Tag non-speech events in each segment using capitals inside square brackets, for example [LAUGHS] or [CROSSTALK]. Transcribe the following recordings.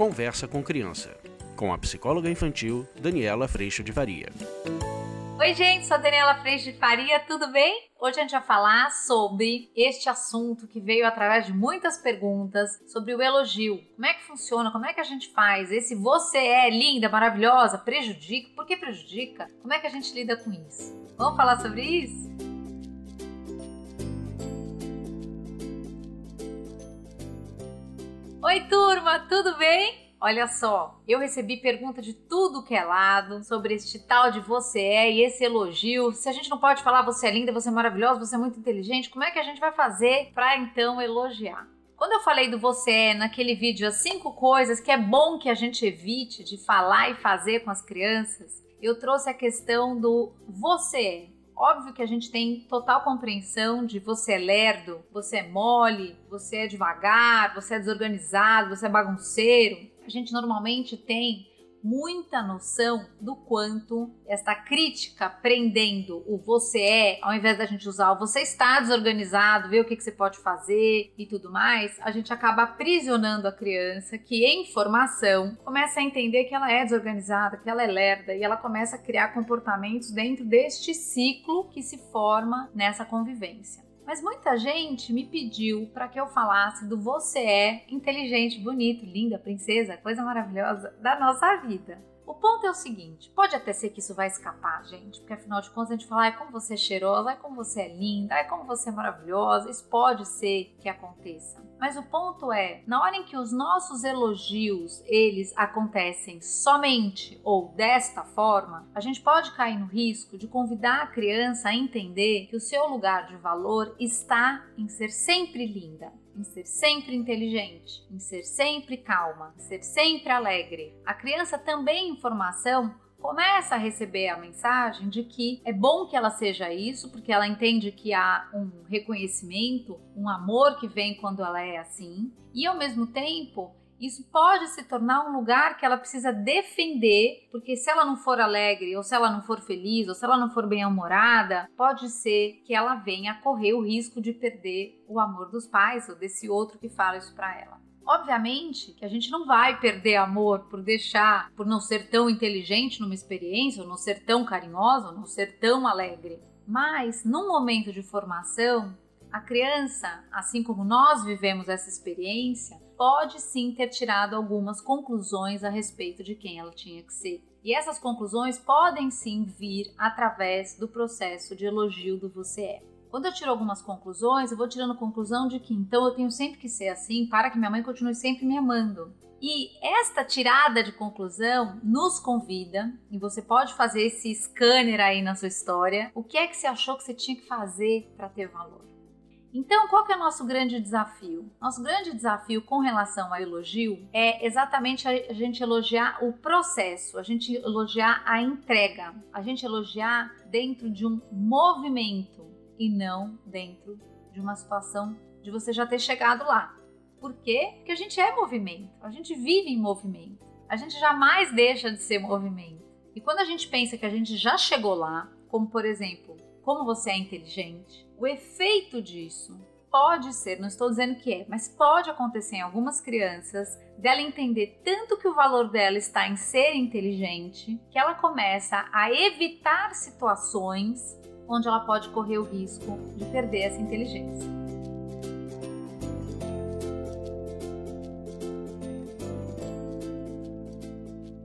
Conversa com Criança, com a psicóloga infantil Daniela Freixo de Faria. Oi, gente, sou a Daniela Freixo de Faria, tudo bem? Hoje a gente vai falar sobre este assunto que veio através de muitas perguntas sobre o elogio. Como é que funciona? Como é que a gente faz? Esse você é linda, maravilhosa, prejudica? Por que prejudica? Como é que a gente lida com isso? Vamos falar sobre isso? Oi, turma, tudo bem? Olha só, eu recebi pergunta de tudo que é lado sobre este tal de você é e esse elogio. Se a gente não pode falar você é linda, você é maravilhosa, você é muito inteligente, como é que a gente vai fazer para então elogiar? Quando eu falei do você é naquele vídeo as cinco coisas que é bom que a gente evite de falar e fazer com as crianças, eu trouxe a questão do você é. Óbvio que a gente tem total compreensão de você é lerdo, você é mole, você é devagar, você é desorganizado, você é bagunceiro. A gente normalmente tem muita noção do quanto esta crítica prendendo o você é, ao invés da gente usar o você está desorganizado, ver o que, que você pode fazer e tudo mais, a gente acaba aprisionando a criança que em formação começa a entender que ela é desorganizada, que ela é lerda e ela começa a criar comportamentos dentro deste ciclo que se forma nessa convivência. Mas muita gente me pediu para que eu falasse do você é inteligente, bonito, linda, princesa, coisa maravilhosa da nossa vida. O ponto é o seguinte: pode até ser que isso vai escapar, gente, porque afinal de contas a gente fala, ai, como você é cheirosa, ai, como você é linda, ai, como você é maravilhosa. Isso pode ser que aconteça. Mas o ponto é, na hora em que os nossos elogios, eles acontecem somente ou desta forma, a gente pode cair no risco de convidar a criança a entender que o seu lugar de valor está em ser sempre linda em ser sempre inteligente, em ser sempre calma, em ser sempre alegre. A criança também em formação começa a receber a mensagem de que é bom que ela seja isso, porque ela entende que há um reconhecimento, um amor que vem quando ela é assim, e ao mesmo tempo isso pode se tornar um lugar que ela precisa defender, porque se ela não for alegre, ou se ela não for feliz, ou se ela não for bem-humorada, pode ser que ela venha correr o risco de perder o amor dos pais ou desse outro que fala isso para ela. Obviamente que a gente não vai perder amor por deixar, por não ser tão inteligente numa experiência, ou não ser tão carinhosa, ou não ser tão alegre. Mas num momento de formação, a criança, assim como nós vivemos essa experiência, pode sim ter tirado algumas conclusões a respeito de quem ela tinha que ser. E essas conclusões podem sim vir através do processo de elogio do você é. Quando eu tiro algumas conclusões, eu vou tirando conclusão de que então eu tenho sempre que ser assim para que minha mãe continue sempre me amando. E esta tirada de conclusão nos convida, e você pode fazer esse scanner aí na sua história, o que é que você achou que você tinha que fazer para ter valor. Então, qual que é o nosso grande desafio? Nosso grande desafio com relação ao elogio é exatamente a gente elogiar o processo, a gente elogiar a entrega, a gente elogiar dentro de um movimento e não dentro de uma situação de você já ter chegado lá. Por quê? Porque a gente é movimento, a gente vive em movimento, a gente jamais deixa de ser movimento. E quando a gente pensa que a gente já chegou lá, como por exemplo, como você é inteligente, o efeito disso pode ser, não estou dizendo que é, mas pode acontecer em algumas crianças dela entender tanto que o valor dela está em ser inteligente, que ela começa a evitar situações onde ela pode correr o risco de perder essa inteligência.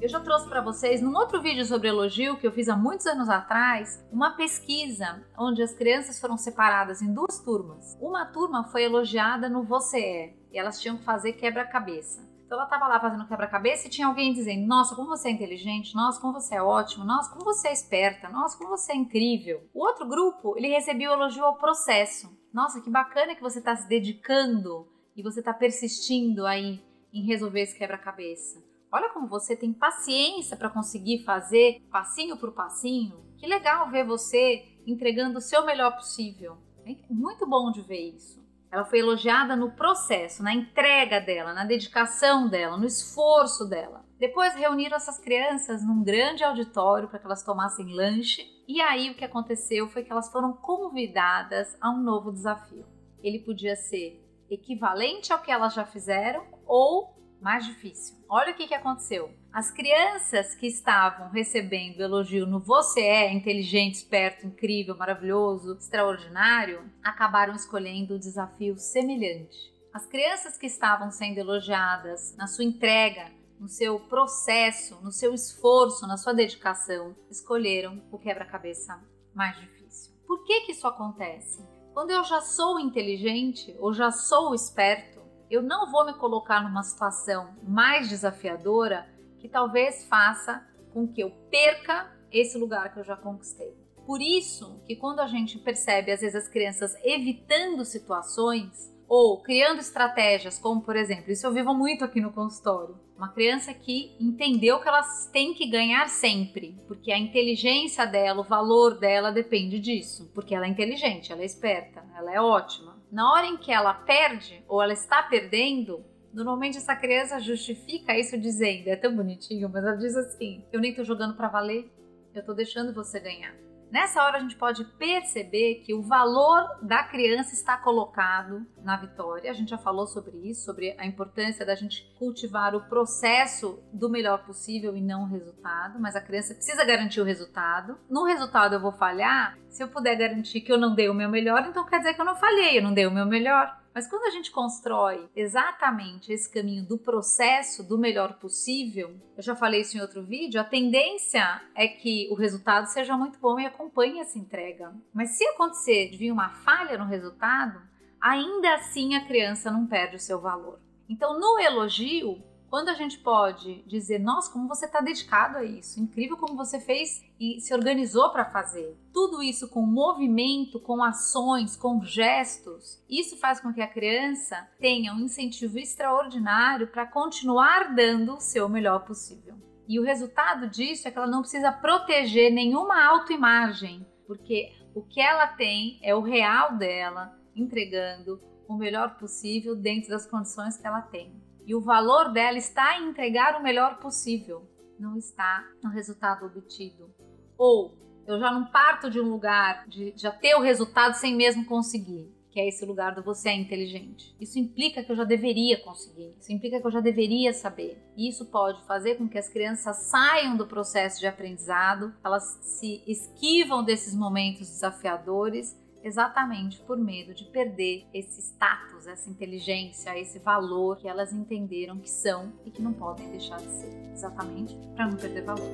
Eu já trouxe para vocês, num outro vídeo sobre elogio que eu fiz há muitos anos atrás, uma pesquisa onde as crianças foram separadas em duas turmas. Uma turma foi elogiada no Você é, e elas tinham que fazer quebra-cabeça. Então ela estava lá fazendo quebra-cabeça e tinha alguém dizendo: Nossa, como você é inteligente, nossa, como você é ótimo, nossa, como você é esperta, nossa, como você é incrível. O outro grupo, ele recebeu elogio ao processo. Nossa, que bacana que você está se dedicando e você está persistindo aí em resolver esse quebra-cabeça. Olha como você tem paciência para conseguir fazer passinho por passinho. Que legal ver você entregando o seu melhor possível. É muito bom de ver isso. Ela foi elogiada no processo, na entrega dela, na dedicação dela, no esforço dela. Depois reuniram essas crianças num grande auditório para que elas tomassem lanche. E aí o que aconteceu foi que elas foram convidadas a um novo desafio. Ele podia ser equivalente ao que elas já fizeram ou mais difícil. Olha o que, que aconteceu. As crianças que estavam recebendo elogio no você é inteligente, esperto, incrível, maravilhoso, extraordinário, acabaram escolhendo o desafio semelhante. As crianças que estavam sendo elogiadas na sua entrega, no seu processo, no seu esforço, na sua dedicação, escolheram o quebra-cabeça mais difícil. Por que, que isso acontece? Quando eu já sou inteligente ou já sou esperto, eu não vou me colocar numa situação mais desafiadora que talvez faça com que eu perca esse lugar que eu já conquistei. Por isso que quando a gente percebe às vezes as crianças evitando situações ou criando estratégias, como por exemplo, isso eu vivo muito aqui no consultório, uma criança que entendeu que elas têm que ganhar sempre, porque a inteligência dela, o valor dela depende disso, porque ela é inteligente, ela é esperta, ela é ótima. Na hora em que ela perde ou ela está perdendo, normalmente essa criança justifica isso dizendo, é tão bonitinho, mas ela diz assim: "Eu nem tô jogando para valer, eu tô deixando você ganhar". Nessa hora a gente pode perceber que o valor da criança está colocado na vitória. A gente já falou sobre isso, sobre a importância da gente cultivar o processo do melhor possível e não o resultado, mas a criança precisa garantir o resultado. No resultado eu vou falhar, se eu puder garantir que eu não dei o meu melhor, então quer dizer que eu não falhei, eu não dei o meu melhor. Mas quando a gente constrói exatamente esse caminho do processo do melhor possível, eu já falei isso em outro vídeo, a tendência é que o resultado seja muito bom e acompanhe essa entrega. Mas se acontecer de vir uma falha no resultado, ainda assim a criança não perde o seu valor. Então, no elogio, quando a gente pode dizer, nossa, como você está dedicado a isso, incrível como você fez e se organizou para fazer. Tudo isso com movimento, com ações, com gestos, isso faz com que a criança tenha um incentivo extraordinário para continuar dando o seu melhor possível. E o resultado disso é que ela não precisa proteger nenhuma autoimagem, porque o que ela tem é o real dela entregando o melhor possível dentro das condições que ela tem. E o valor dela está em entregar o melhor possível, não está no resultado obtido. Ou eu já não parto de um lugar de já ter o resultado sem mesmo conseguir, que é esse lugar do você é inteligente. Isso implica que eu já deveria conseguir, isso implica que eu já deveria saber. E isso pode fazer com que as crianças saiam do processo de aprendizado, elas se esquivam desses momentos desafiadores exatamente por medo de perder esse status, essa inteligência, esse valor que elas entenderam que são e que não podem deixar de ser, exatamente para não perder valor.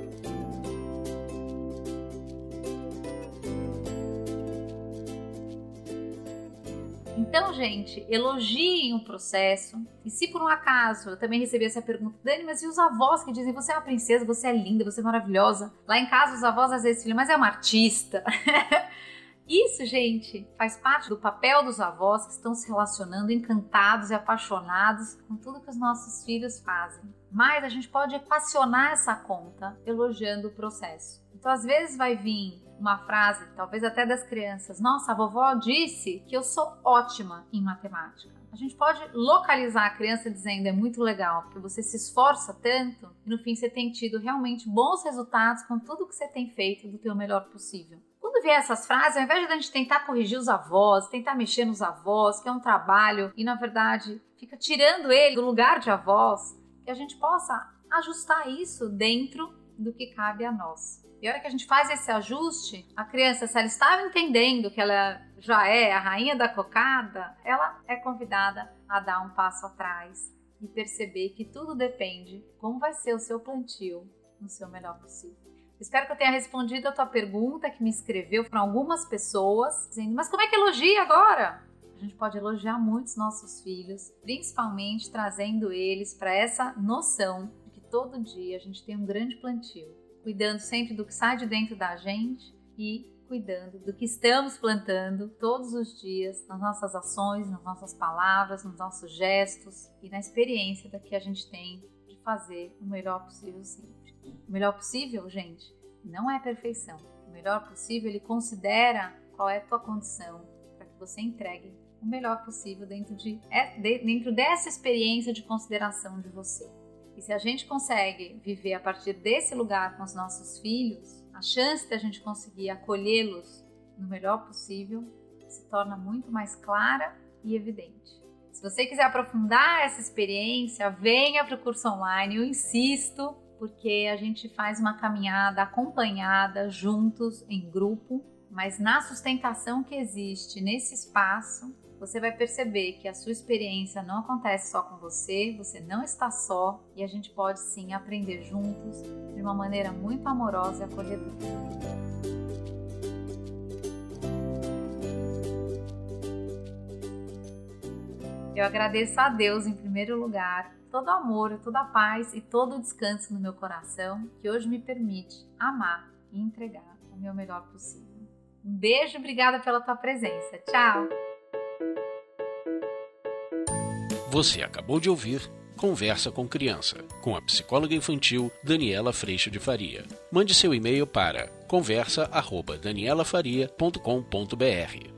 Então, gente, elogiem o processo. E se por um acaso eu também recebi essa pergunta, Dani, mas e os avós que dizem você é uma princesa, você é linda, você é maravilhosa? Lá em casa, os avós às vezes falam, mas é uma artista. [LAUGHS] Isso, gente, faz parte do papel dos avós que estão se relacionando encantados e apaixonados com tudo que os nossos filhos fazem. Mas a gente pode equacionar essa conta elogiando o processo. Então, às vezes vai vir uma frase, talvez até das crianças: Nossa, a vovó disse que eu sou ótima em matemática. A gente pode localizar a criança dizendo é muito legal, porque você se esforça tanto e no fim você tem tido realmente bons resultados com tudo que você tem feito do teu melhor possível. Quando vier essas frases, ao invés de a gente tentar corrigir os avós, tentar mexer nos avós, que é um trabalho, e na verdade fica tirando ele do lugar de avós, que a gente possa ajustar isso dentro do que cabe a nós. E a hora que a gente faz esse ajuste, a criança, se ela estava entendendo que ela já é a rainha da cocada, ela é convidada a dar um passo atrás e perceber que tudo depende como vai ser o seu plantio no seu melhor possível. Espero que eu tenha respondido a tua pergunta que me escreveu para algumas pessoas, dizendo: Mas como é que elogia agora? A gente pode elogiar muitos nossos filhos, principalmente trazendo eles para essa noção de que todo dia a gente tem um grande plantio, cuidando sempre do que sai de dentro da gente e cuidando do que estamos plantando todos os dias nas nossas ações, nas nossas palavras, nos nossos gestos e na experiência da que a gente tem de fazer o melhor possível sempre. O melhor possível, gente, não é perfeição. O melhor possível, ele considera qual é a tua condição para que você entregue o melhor possível dentro, de, é, dentro dessa experiência de consideração de você. E se a gente consegue viver a partir desse lugar com os nossos filhos, a chance da gente conseguir acolhê-los no melhor possível se torna muito mais clara e evidente. Se você quiser aprofundar essa experiência, venha para o curso online. Eu insisto, porque a gente faz uma caminhada acompanhada, juntos, em grupo, mas na sustentação que existe nesse espaço, você vai perceber que a sua experiência não acontece só com você, você não está só e a gente pode sim aprender juntos de uma maneira muito amorosa e acolhedora. Eu agradeço a Deus em primeiro lugar todo o amor, toda a paz e todo o descanso no meu coração que hoje me permite amar e entregar o meu melhor possível. Um beijo, obrigada pela tua presença. Tchau! Você acabou de ouvir Conversa com Criança, com a psicóloga infantil Daniela Freixo de Faria. Mande seu e-mail para conversa@danielafaria.com.br.